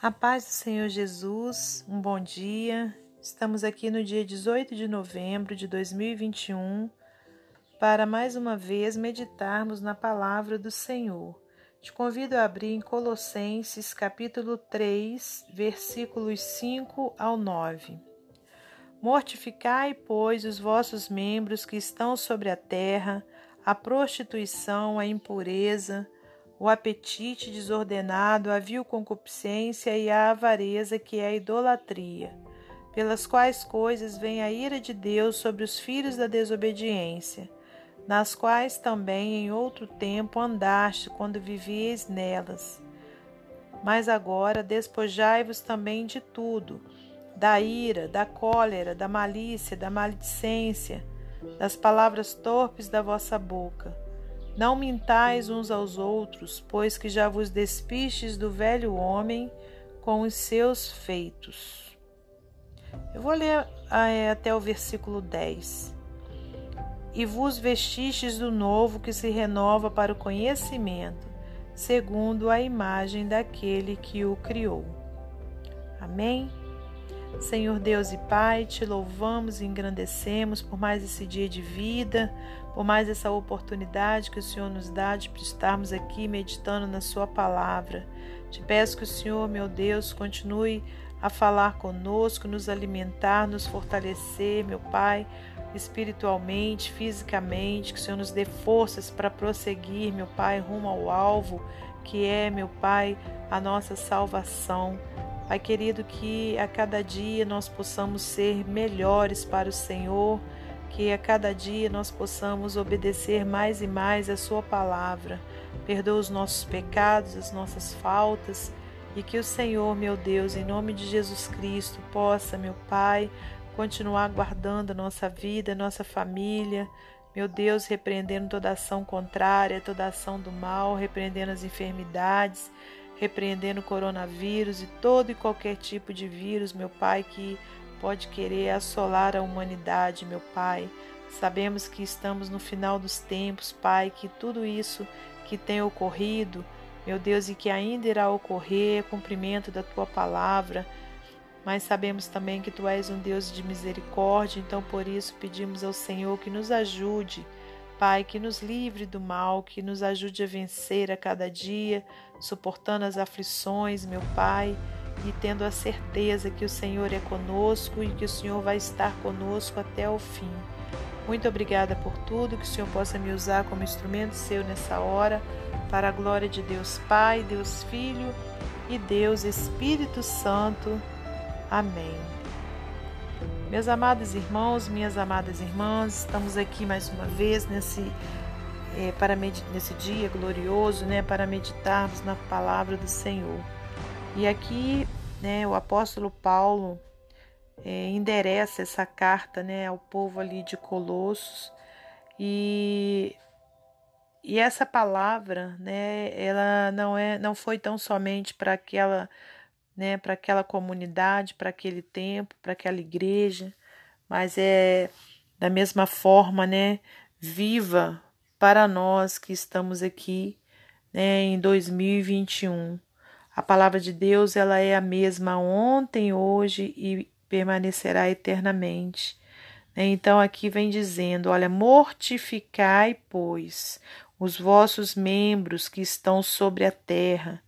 A paz do Senhor Jesus, um bom dia. Estamos aqui no dia 18 de novembro de 2021 para mais uma vez meditarmos na palavra do Senhor. Te convido a abrir em Colossenses capítulo 3, versículos 5 ao 9. Mortificai, pois, os vossos membros que estão sobre a terra, a prostituição, a impureza, o apetite desordenado, a vil concupiscência e a avareza, que é a idolatria, pelas quais coisas vem a ira de Deus sobre os filhos da desobediência, nas quais também em outro tempo andaste quando vivíeis nelas. Mas agora despojai-vos também de tudo, da ira, da cólera, da malícia, da maledicência, das palavras torpes da vossa boca não mintais uns aos outros, pois que já vos despistes do velho homem com os seus feitos. Eu vou ler é, até o versículo 10. E vos vestistes do novo que se renova para o conhecimento, segundo a imagem daquele que o criou. Amém? Senhor Deus e Pai, te louvamos e engrandecemos por mais esse dia de vida, por mais essa oportunidade que o Senhor nos dá de estarmos aqui meditando na Sua palavra. Te peço que o Senhor, meu Deus, continue a falar conosco, nos alimentar, nos fortalecer, meu Pai, espiritualmente, fisicamente, que o Senhor nos dê forças para prosseguir, meu Pai, rumo ao alvo, que é, meu Pai, a nossa salvação. Pai querido, que a cada dia nós possamos ser melhores para o Senhor, que a cada dia nós possamos obedecer mais e mais a Sua palavra. Perdoa os nossos pecados, as nossas faltas e que o Senhor, meu Deus, em nome de Jesus Cristo, possa, meu Pai, continuar guardando a nossa vida, a nossa família. Meu Deus, repreendendo toda ação contrária, toda ação do mal, repreendendo as enfermidades repreendendo o coronavírus e todo e qualquer tipo de vírus, meu Pai, que pode querer assolar a humanidade, meu Pai. Sabemos que estamos no final dos tempos, Pai, que tudo isso que tem ocorrido, meu Deus, e que ainda irá ocorrer, é cumprimento da tua palavra. Mas sabemos também que tu és um Deus de misericórdia, então por isso pedimos ao Senhor que nos ajude Pai, que nos livre do mal, que nos ajude a vencer a cada dia, suportando as aflições, meu Pai, e tendo a certeza que o Senhor é conosco e que o Senhor vai estar conosco até o fim. Muito obrigada por tudo, que o Senhor possa me usar como instrumento seu nessa hora, para a glória de Deus Pai, Deus Filho e Deus Espírito Santo. Amém. Meus amados irmãos, minhas amadas irmãs, estamos aqui mais uma vez nesse, é, para nesse dia glorioso, né, para meditarmos na palavra do Senhor. E aqui, né, o apóstolo Paulo é, endereça essa carta, né, ao povo ali de Colossos e e essa palavra, né, ela não é, não foi tão somente para aquela né, para aquela comunidade, para aquele tempo, para aquela igreja, mas é da mesma forma, né, viva para nós que estamos aqui, né, em 2021. A palavra de Deus, ela é a mesma ontem, hoje e permanecerá eternamente. Né. Então aqui vem dizendo, olha, mortificai, pois, os vossos membros que estão sobre a terra,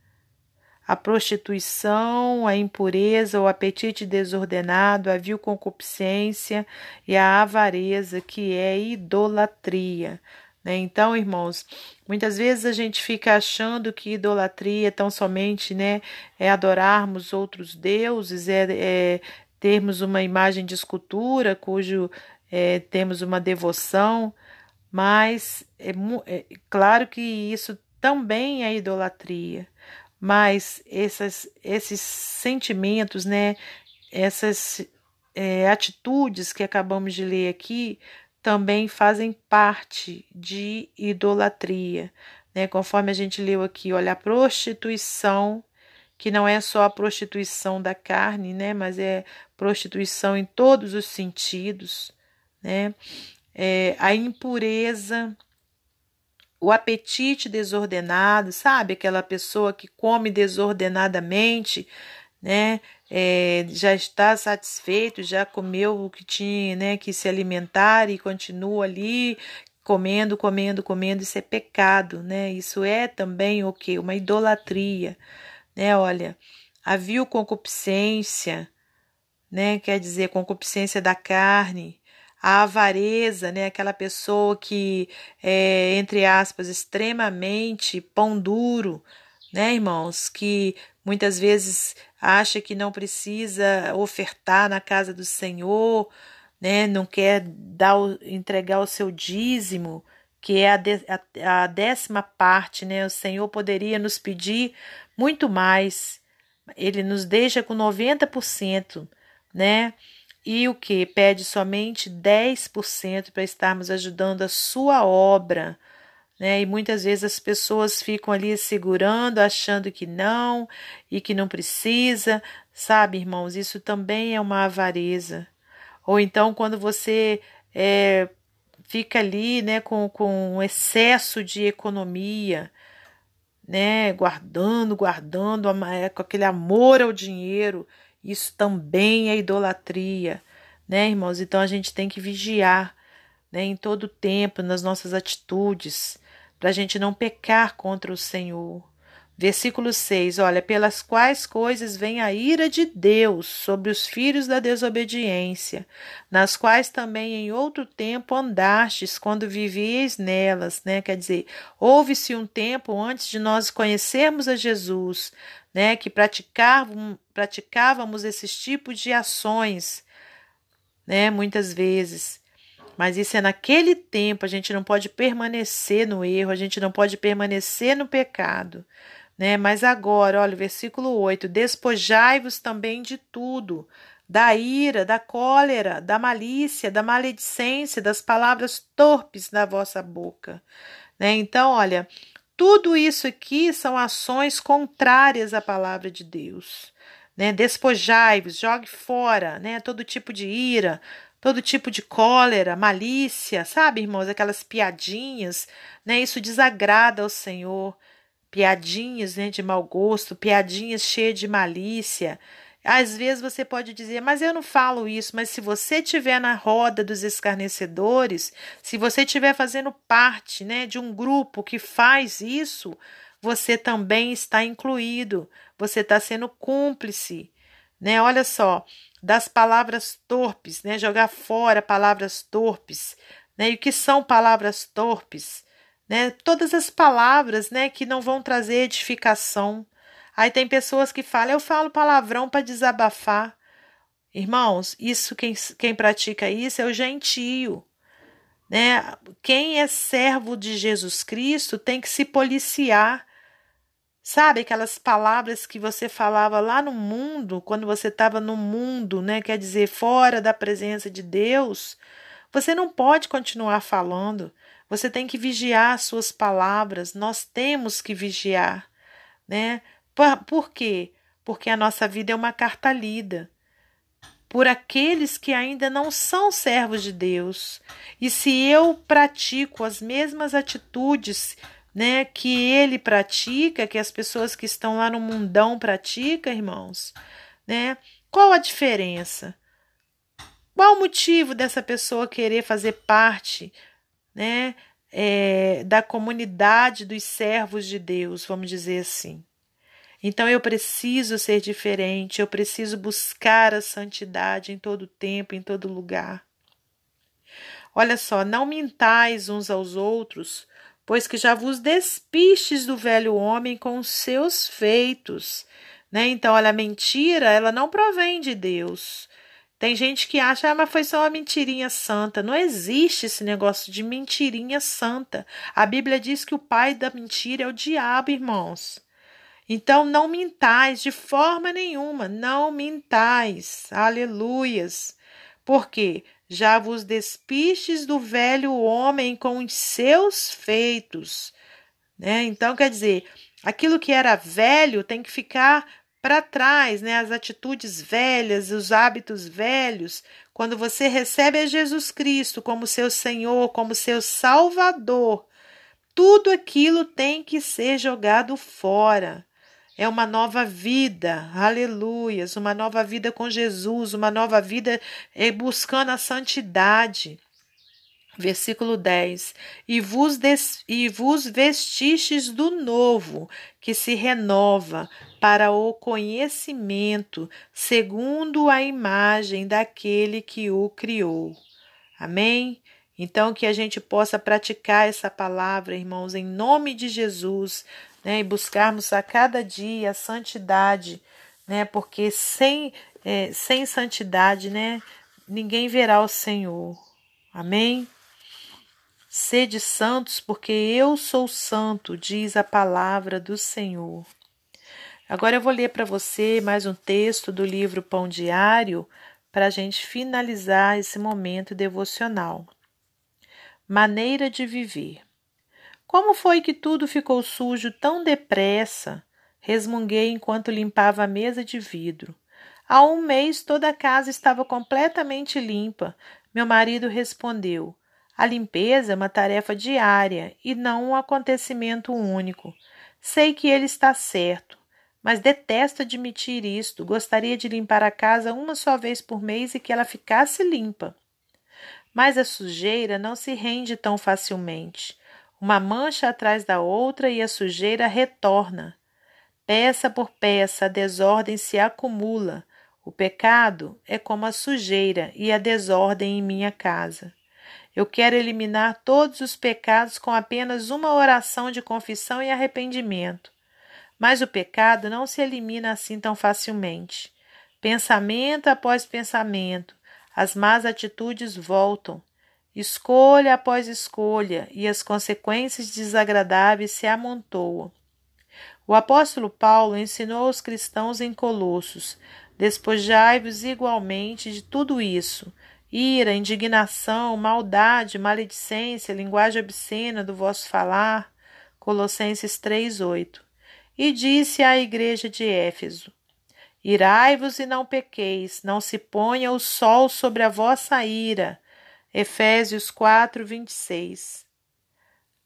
a prostituição, a impureza, o apetite desordenado, a vil concupiscência e a avareza, que é idolatria. Né? Então, irmãos, muitas vezes a gente fica achando que idolatria é tão somente né, é adorarmos outros deuses, é, é termos uma imagem de escultura cujo é, temos uma devoção, mas é, é claro que isso também é idolatria mas essas, esses sentimentos, né, essas é, atitudes que acabamos de ler aqui também fazem parte de idolatria, né? Conforme a gente leu aqui, olha, a prostituição, que não é só a prostituição da carne, né? Mas é prostituição em todos os sentidos, né? É, a impureza, o apetite desordenado, sabe? Aquela pessoa que come desordenadamente, né? É, já está satisfeito, já comeu o que tinha, né? Que se alimentar e continua ali comendo, comendo, comendo. Isso é pecado, né? Isso é também o que? Uma idolatria, né? Olha, havia concupiscência, né? Quer dizer, concupiscência da carne, a avareza, né? Aquela pessoa que é, entre aspas, extremamente pão duro, né, irmãos? Que muitas vezes acha que não precisa ofertar na casa do Senhor, né? Não quer dar, entregar o seu dízimo, que é a, de, a, a décima parte, né? O Senhor poderia nos pedir muito mais. Ele nos deixa com 90%, né? E o que pede somente 10% para estarmos ajudando a sua obra. Né? E muitas vezes as pessoas ficam ali segurando, achando que não e que não precisa, sabe, irmãos? Isso também é uma avareza. Ou então, quando você é, fica ali né, com, com excesso de economia, né, guardando, guardando, é, com aquele amor ao dinheiro isso também é idolatria, né, irmãos? Então a gente tem que vigiar, né, em todo o tempo, nas nossas atitudes, para a gente não pecar contra o Senhor. Versículo 6: Olha, pelas quais coisas vem a ira de Deus sobre os filhos da desobediência, nas quais também em outro tempo andastes quando vivieis nelas, né? Quer dizer, houve-se um tempo antes de nós conhecermos a Jesus, né? Que praticávamos, praticávamos esses tipos de ações, né? Muitas vezes. Mas isso é naquele tempo, a gente não pode permanecer no erro, a gente não pode permanecer no pecado né? Mas agora, olha, versículo 8: Despojai-vos também de tudo, da ira, da cólera, da malícia, da maledicência, das palavras torpes da vossa boca. Né? Então, olha, tudo isso aqui são ações contrárias à palavra de Deus. Né? Despojai-vos, jogue fora né? todo tipo de ira, todo tipo de cólera, malícia, sabe, irmãos? Aquelas piadinhas, né? Isso desagrada ao Senhor piadinhas né, de mau gosto, piadinhas cheias de malícia. Às vezes você pode dizer, mas eu não falo isso, mas se você estiver na roda dos escarnecedores, se você estiver fazendo parte né, de um grupo que faz isso, você também está incluído, você está sendo cúmplice. Né? Olha só, das palavras torpes, né? jogar fora palavras torpes. Né? E o que são palavras torpes? Né? Todas as palavras, né, que não vão trazer edificação. Aí tem pessoas que falam, eu falo palavrão para desabafar. Irmãos, isso quem, quem pratica isso é o gentio. Né? Quem é servo de Jesus Cristo tem que se policiar. Sabe aquelas palavras que você falava lá no mundo, quando você estava no mundo, né? Quer dizer, fora da presença de Deus. Você não pode continuar falando. Você tem que vigiar as suas palavras, nós temos que vigiar, né? Por, por quê? Porque a nossa vida é uma carta lida por aqueles que ainda não são servos de Deus. E se eu pratico as mesmas atitudes, né, que ele pratica, que as pessoas que estão lá no mundão praticam, irmãos, né? Qual a diferença? Qual o motivo dessa pessoa querer fazer parte né, é, da comunidade dos servos de Deus, vamos dizer assim. Então eu preciso ser diferente, eu preciso buscar a santidade em todo tempo, em todo lugar. Olha só, não mintais uns aos outros, pois que já vos despistes do velho homem com os seus feitos. Né? Então, olha, a mentira, ela não provém de Deus. Tem gente que acha, ah, mas foi só uma mentirinha santa. Não existe esse negócio de mentirinha santa. A Bíblia diz que o pai da mentira é o diabo, irmãos. Então não mintais de forma nenhuma, não mintais. Aleluias. Porque já vos despistes do velho homem com os seus feitos. Né? Então, quer dizer, aquilo que era velho tem que ficar para trás, né, as atitudes velhas, os hábitos velhos, quando você recebe a Jesus Cristo como seu Senhor, como seu Salvador, tudo aquilo tem que ser jogado fora. É uma nova vida, aleluias, uma nova vida com Jesus, uma nova vida é, buscando a santidade. Versículo 10: e vos, des, e vos vestistes do novo, que se renova para o conhecimento, segundo a imagem daquele que o criou. Amém? Então, que a gente possa praticar essa palavra, irmãos, em nome de Jesus, né? E buscarmos a cada dia a santidade, né? Porque sem, é, sem santidade, né? Ninguém verá o Senhor. Amém? Sede santos, porque eu sou santo, diz a palavra do Senhor. Agora eu vou ler para você mais um texto do livro Pão Diário para a gente finalizar esse momento devocional. Maneira de viver. Como foi que tudo ficou sujo tão depressa? Resmunguei enquanto limpava a mesa de vidro. Há um mês toda a casa estava completamente limpa. Meu marido respondeu: A limpeza é uma tarefa diária e não um acontecimento único. Sei que ele está certo, mas detesto admitir isto. Gostaria de limpar a casa uma só vez por mês e que ela ficasse limpa. Mas a sujeira não se rende tão facilmente. Uma mancha atrás da outra e a sujeira retorna. Peça por peça, a desordem se acumula. O pecado é como a sujeira e a desordem em minha casa. Eu quero eliminar todos os pecados com apenas uma oração de confissão e arrependimento. Mas o pecado não se elimina assim tão facilmente. Pensamento após pensamento, as más atitudes voltam escolha após escolha, e as consequências desagradáveis se amontoam. O apóstolo Paulo ensinou aos cristãos em Colossos: despojai-vos igualmente de tudo isso, ira, indignação, maldade, maledicência, linguagem obscena do vosso falar. Colossenses 3:8. E disse à igreja de Éfeso: Irai-vos e não pequeis, não se ponha o sol sobre a vossa ira Efésios 4, 26.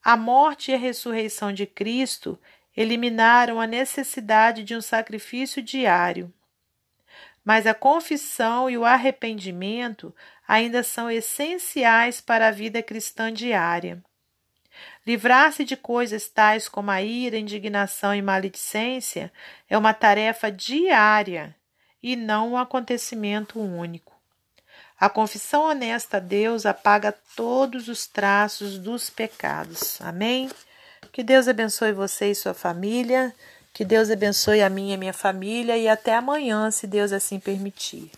A morte e a ressurreição de Cristo eliminaram a necessidade de um sacrifício diário. Mas a confissão e o arrependimento ainda são essenciais para a vida cristã diária. Livrar-se de coisas tais como a ira, indignação e maledicência é uma tarefa diária e não um acontecimento único. A confissão honesta a Deus apaga todos os traços dos pecados. Amém? Que Deus abençoe você e sua família. Que Deus abençoe a minha e a minha família. E até amanhã, se Deus assim permitir.